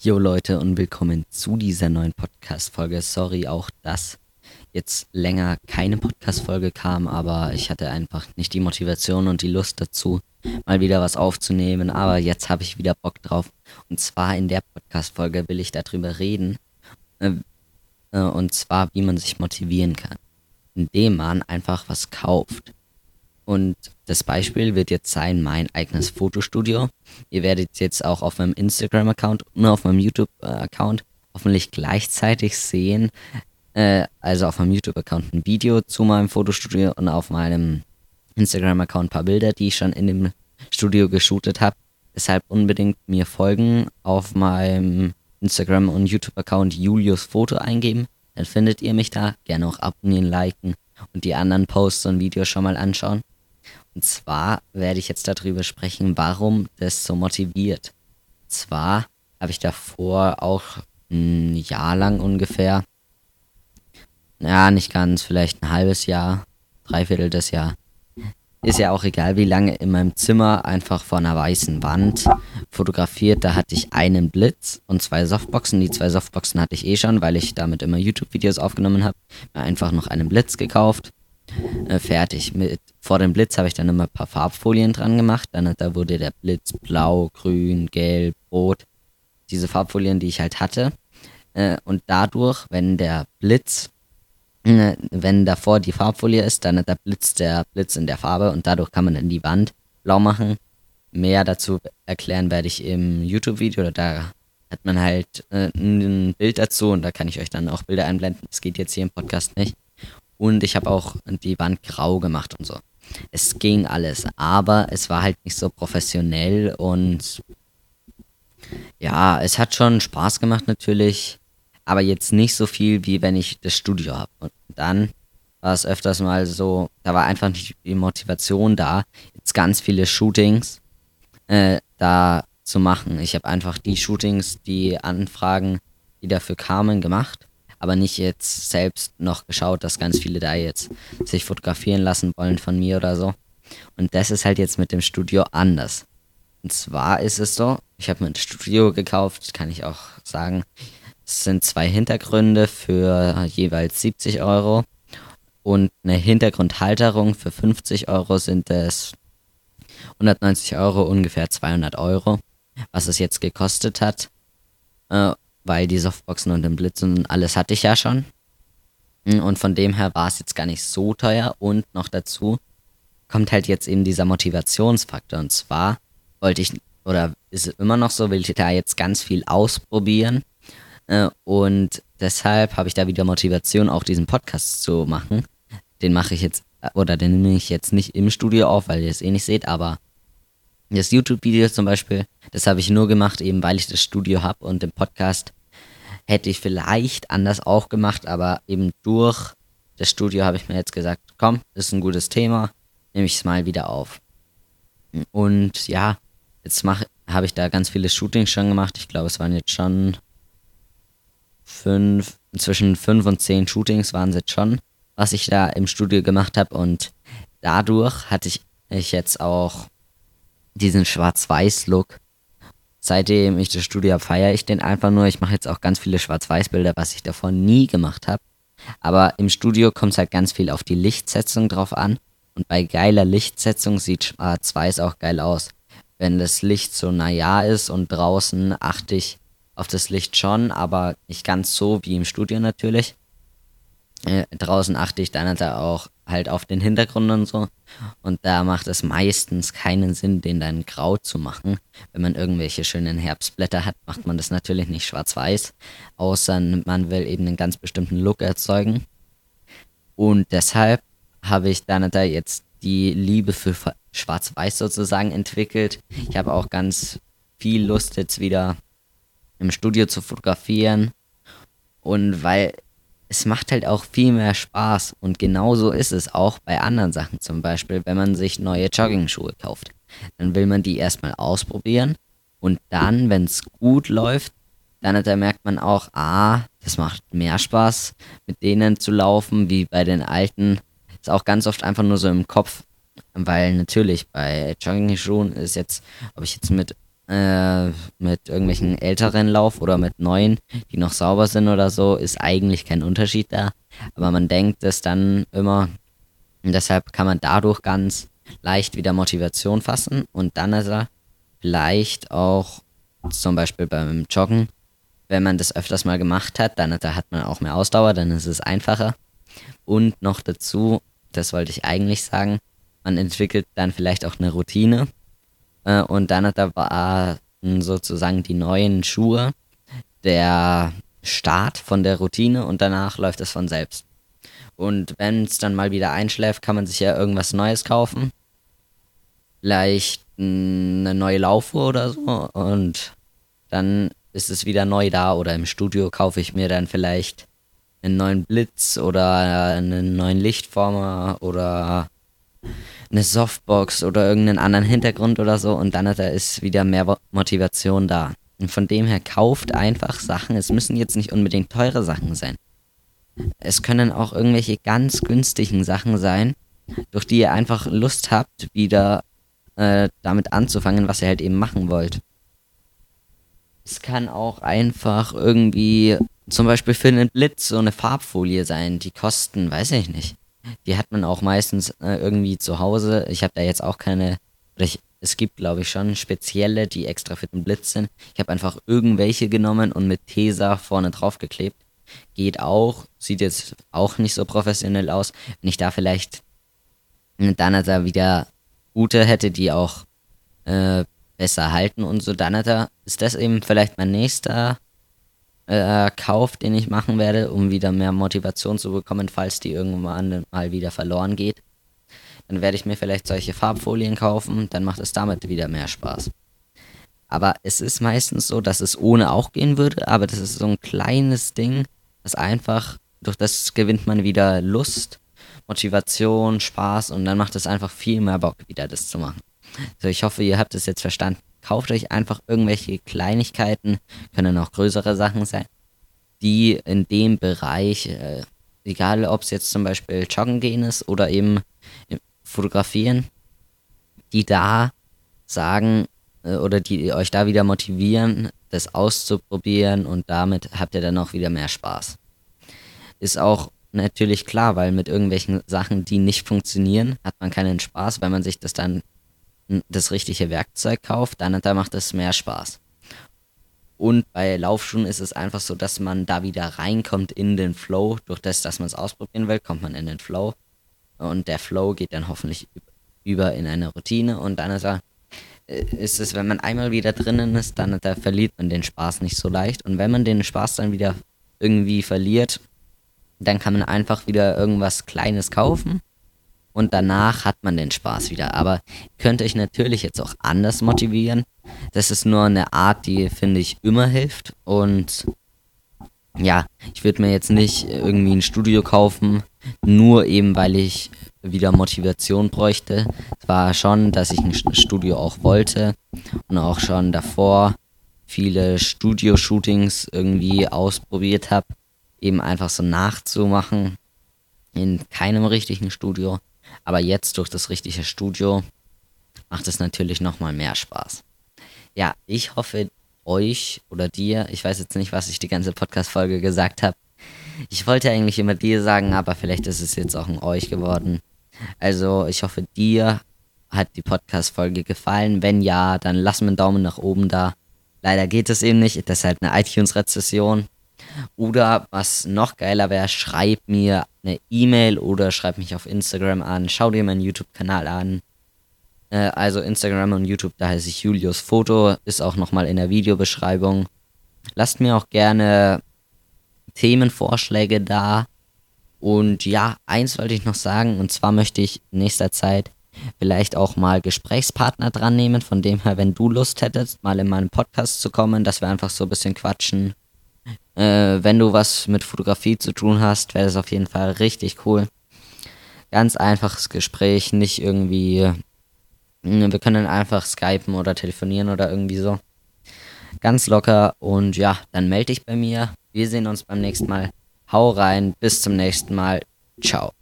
Jo Leute und willkommen zu dieser neuen Podcast-Folge. Sorry auch, dass jetzt länger keine Podcast-Folge kam, aber ich hatte einfach nicht die Motivation und die Lust dazu, mal wieder was aufzunehmen. Aber jetzt habe ich wieder Bock drauf. Und zwar in der Podcast-Folge will ich darüber reden. Äh, äh, und zwar, wie man sich motivieren kann. Indem man einfach was kauft. Und das Beispiel wird jetzt sein mein eigenes Fotostudio. Ihr werdet jetzt auch auf meinem Instagram-Account und auf meinem YouTube-Account hoffentlich gleichzeitig sehen. Äh, also auf meinem YouTube-Account ein Video zu meinem Fotostudio und auf meinem Instagram-Account ein paar Bilder, die ich schon in dem Studio geshootet habe. Deshalb unbedingt mir folgen auf meinem Instagram- und YouTube-Account Julius Foto eingeben. Dann findet ihr mich da. Gerne auch abonnieren, liken und die anderen Posts und Videos schon mal anschauen. Und zwar werde ich jetzt darüber sprechen, warum das so motiviert. Zwar habe ich davor auch ein Jahr lang ungefähr, ja, nicht ganz, vielleicht ein halbes Jahr, dreiviertel des Jahr, ist ja auch egal wie lange, in meinem Zimmer einfach vor einer weißen Wand fotografiert. Da hatte ich einen Blitz und zwei Softboxen. Die zwei Softboxen hatte ich eh schon, weil ich damit immer YouTube-Videos aufgenommen habe. Einfach noch einen Blitz gekauft äh, fertig. Mit, vor dem Blitz habe ich dann immer ein paar Farbfolien dran gemacht. Dann da wurde der Blitz blau, grün, gelb, rot. Diese Farbfolien, die ich halt hatte. Äh, und dadurch, wenn der Blitz, äh, wenn davor die Farbfolie ist, dann hat der Blitz der Blitz in der Farbe und dadurch kann man dann die Wand blau machen. Mehr dazu erklären werde ich im YouTube-Video. Da hat man halt äh, ein Bild dazu und da kann ich euch dann auch Bilder einblenden. Das geht jetzt hier im Podcast nicht. Und ich habe auch die Wand grau gemacht und so. Es ging alles, aber es war halt nicht so professionell und ja, es hat schon Spaß gemacht natürlich, aber jetzt nicht so viel, wie wenn ich das Studio habe. Und dann war es öfters mal so, da war einfach nicht die Motivation da, jetzt ganz viele Shootings äh, da zu machen. Ich habe einfach die Shootings, die Anfragen, die dafür kamen, gemacht aber nicht jetzt selbst noch geschaut, dass ganz viele da jetzt sich fotografieren lassen wollen von mir oder so. Und das ist halt jetzt mit dem Studio anders. Und zwar ist es so, ich habe mir ein Studio gekauft, kann ich auch sagen. Es sind zwei Hintergründe für jeweils 70 Euro und eine Hintergrundhalterung für 50 Euro sind es 190 Euro, ungefähr 200 Euro, was es jetzt gekostet hat. Weil die Softboxen und den Blitz und alles hatte ich ja schon. Hm, und von dem her war es jetzt gar nicht so teuer und noch dazu kommt halt jetzt eben dieser Motivationsfaktor. Und zwar wollte ich, oder ist es immer noch so, will ich da jetzt ganz viel ausprobieren. Äh, und deshalb habe ich da wieder Motivation, auch diesen Podcast zu machen. Den mache ich jetzt, oder den nehme ich jetzt nicht im Studio auf, weil ihr es eh nicht seht, aber das YouTube-Video zum Beispiel, das habe ich nur gemacht, eben weil ich das Studio habe und den Podcast hätte ich vielleicht anders auch gemacht, aber eben durch das Studio habe ich mir jetzt gesagt, komm, ist ein gutes Thema, nehme ich es mal wieder auf. Und ja, jetzt habe ich da ganz viele Shootings schon gemacht. Ich glaube, es waren jetzt schon fünf, zwischen fünf und zehn Shootings waren es jetzt schon, was ich da im Studio gemacht habe. Und dadurch hatte ich, ich jetzt auch diesen Schwarz-Weiß-Look seitdem ich das Studio habe, feiere ich den einfach nur. Ich mache jetzt auch ganz viele Schwarz-Weiß-Bilder, was ich davor nie gemacht habe. Aber im Studio kommt es halt ganz viel auf die Lichtsetzung drauf an. Und bei geiler Lichtsetzung sieht Schwarz-Weiß auch geil aus. Wenn das Licht so naja ist und draußen achte ich auf das Licht schon, aber nicht ganz so wie im Studio natürlich. Äh, draußen achte ich dann halt auch halt auf den Hintergrund und so. Und da macht es meistens keinen Sinn, den dann grau zu machen. Wenn man irgendwelche schönen Herbstblätter hat, macht man das natürlich nicht schwarz-weiß, außer man will eben einen ganz bestimmten Look erzeugen. Und deshalb habe ich dann da jetzt die Liebe für schwarz-weiß sozusagen entwickelt. Ich habe auch ganz viel Lust jetzt wieder im Studio zu fotografieren. Und weil es macht halt auch viel mehr Spaß. Und genauso ist es auch bei anderen Sachen. Zum Beispiel, wenn man sich neue Jogging-Schuhe kauft. Dann will man die erstmal ausprobieren. Und dann, wenn es gut läuft, dann da merkt man auch, ah, das macht mehr Spaß, mit denen zu laufen, wie bei den alten. Ist auch ganz oft einfach nur so im Kopf. Weil natürlich bei Jogging-Schuhen ist jetzt, ob ich jetzt mit äh, mit irgendwelchen älteren Lauf oder mit neuen, die noch sauber sind oder so, ist eigentlich kein Unterschied da. Aber man denkt es dann immer, und deshalb kann man dadurch ganz leicht wieder Motivation fassen und dann ist er vielleicht auch zum Beispiel beim Joggen, wenn man das öfters mal gemacht hat, dann da hat man auch mehr Ausdauer, dann ist es einfacher. Und noch dazu, das wollte ich eigentlich sagen, man entwickelt dann vielleicht auch eine Routine äh, und dann da war sozusagen die neuen Schuhe der Start von der Routine und danach läuft es von selbst. Und wenn es dann mal wieder einschläft, kann man sich ja irgendwas Neues kaufen. Vielleicht eine neue Laufuhr oder so. Und dann ist es wieder neu da. Oder im Studio kaufe ich mir dann vielleicht einen neuen Blitz oder einen neuen Lichtformer oder eine Softbox oder irgendeinen anderen Hintergrund oder so und dann ist wieder mehr Motivation da. Und von dem her kauft einfach Sachen. Es müssen jetzt nicht unbedingt teure Sachen sein. Es können auch irgendwelche ganz günstigen Sachen sein, durch die ihr einfach Lust habt, wieder äh, damit anzufangen, was ihr halt eben machen wollt. Es kann auch einfach irgendwie zum Beispiel für einen Blitz so eine Farbfolie sein. Die kosten, weiß ich nicht. Die hat man auch meistens äh, irgendwie zu Hause. Ich habe da jetzt auch keine. Ich, es gibt, glaube ich, schon spezielle, die extra für den Blitz sind. Ich habe einfach irgendwelche genommen und mit Tesa vorne drauf geklebt. Geht auch, sieht jetzt auch nicht so professionell aus. Wenn ich da vielleicht dann da wieder gute hätte, die auch äh, besser halten und so, dann ist das eben vielleicht mein nächster äh, Kauf, den ich machen werde, um wieder mehr Motivation zu bekommen, falls die irgendwann mal wieder verloren geht. Dann werde ich mir vielleicht solche Farbfolien kaufen, dann macht es damit wieder mehr Spaß. Aber es ist meistens so, dass es ohne auch gehen würde, aber das ist so ein kleines Ding, das einfach, durch das gewinnt man wieder Lust, Motivation, Spaß und dann macht es einfach viel mehr Bock, wieder das zu machen. Also ich hoffe, ihr habt es jetzt verstanden. Kauft euch einfach irgendwelche Kleinigkeiten, können auch größere Sachen sein, die in dem Bereich, äh, egal ob es jetzt zum Beispiel Joggen gehen ist oder eben fotografieren, die da sagen äh, oder die euch da wieder motivieren, das auszuprobieren und damit habt ihr dann auch wieder mehr Spaß. Ist auch natürlich klar, weil mit irgendwelchen Sachen, die nicht funktionieren, hat man keinen Spaß, weil man sich das dann das richtige Werkzeug kauft, dann da macht es mehr Spaß. Und bei Laufschuhen ist es einfach so, dass man da wieder reinkommt in den Flow. Durch das, dass man es ausprobieren will, kommt man in den Flow. Und der Flow geht dann hoffentlich über in eine Routine. Und dann ist, er, äh, ist es, wenn man einmal wieder drinnen ist, dann da verliert man den Spaß nicht so leicht. Und wenn man den Spaß dann wieder irgendwie verliert, dann kann man einfach wieder irgendwas Kleines kaufen und danach hat man den Spaß wieder. Aber könnte ich natürlich jetzt auch anders motivieren. Das ist nur eine Art, die finde ich immer hilft und ja, ich würde mir jetzt nicht irgendwie ein Studio kaufen, nur eben weil ich wieder Motivation bräuchte. Es war schon, dass ich ein Studio auch wollte und auch schon davor viele Studio-Shootings irgendwie ausprobiert habe, eben einfach so nachzumachen in keinem richtigen Studio. Aber jetzt durch das richtige Studio macht es natürlich nochmal mehr Spaß. Ja, ich hoffe, euch oder dir, ich weiß jetzt nicht, was ich die ganze Podcast-Folge gesagt habe. Ich wollte eigentlich immer dir sagen, aber vielleicht ist es jetzt auch ein euch geworden. Also, ich hoffe, dir hat die Podcast-Folge gefallen. Wenn ja, dann lass mir einen Daumen nach oben da. Leider geht es eben nicht, das ist halt eine iTunes-Rezession. Oder was noch geiler wäre, schreib mir eine E-Mail oder schreib mich auf Instagram an. Schau dir meinen YouTube-Kanal an. Äh, also Instagram und YouTube, da heiße ich Julius Foto, ist auch nochmal in der Videobeschreibung. Lasst mir auch gerne Themenvorschläge da. Und ja, eins wollte ich noch sagen, und zwar möchte ich in nächster Zeit vielleicht auch mal Gesprächspartner dran nehmen, von dem her, wenn du Lust hättest, mal in meinen Podcast zu kommen, dass wir einfach so ein bisschen quatschen äh, wenn du was mit Fotografie zu tun hast, wäre das auf jeden Fall richtig cool. Ganz einfaches Gespräch, nicht irgendwie. Äh, wir können einfach skypen oder telefonieren oder irgendwie so. Ganz locker und ja, dann melde dich bei mir. Wir sehen uns beim nächsten Mal. Hau rein, bis zum nächsten Mal. Ciao.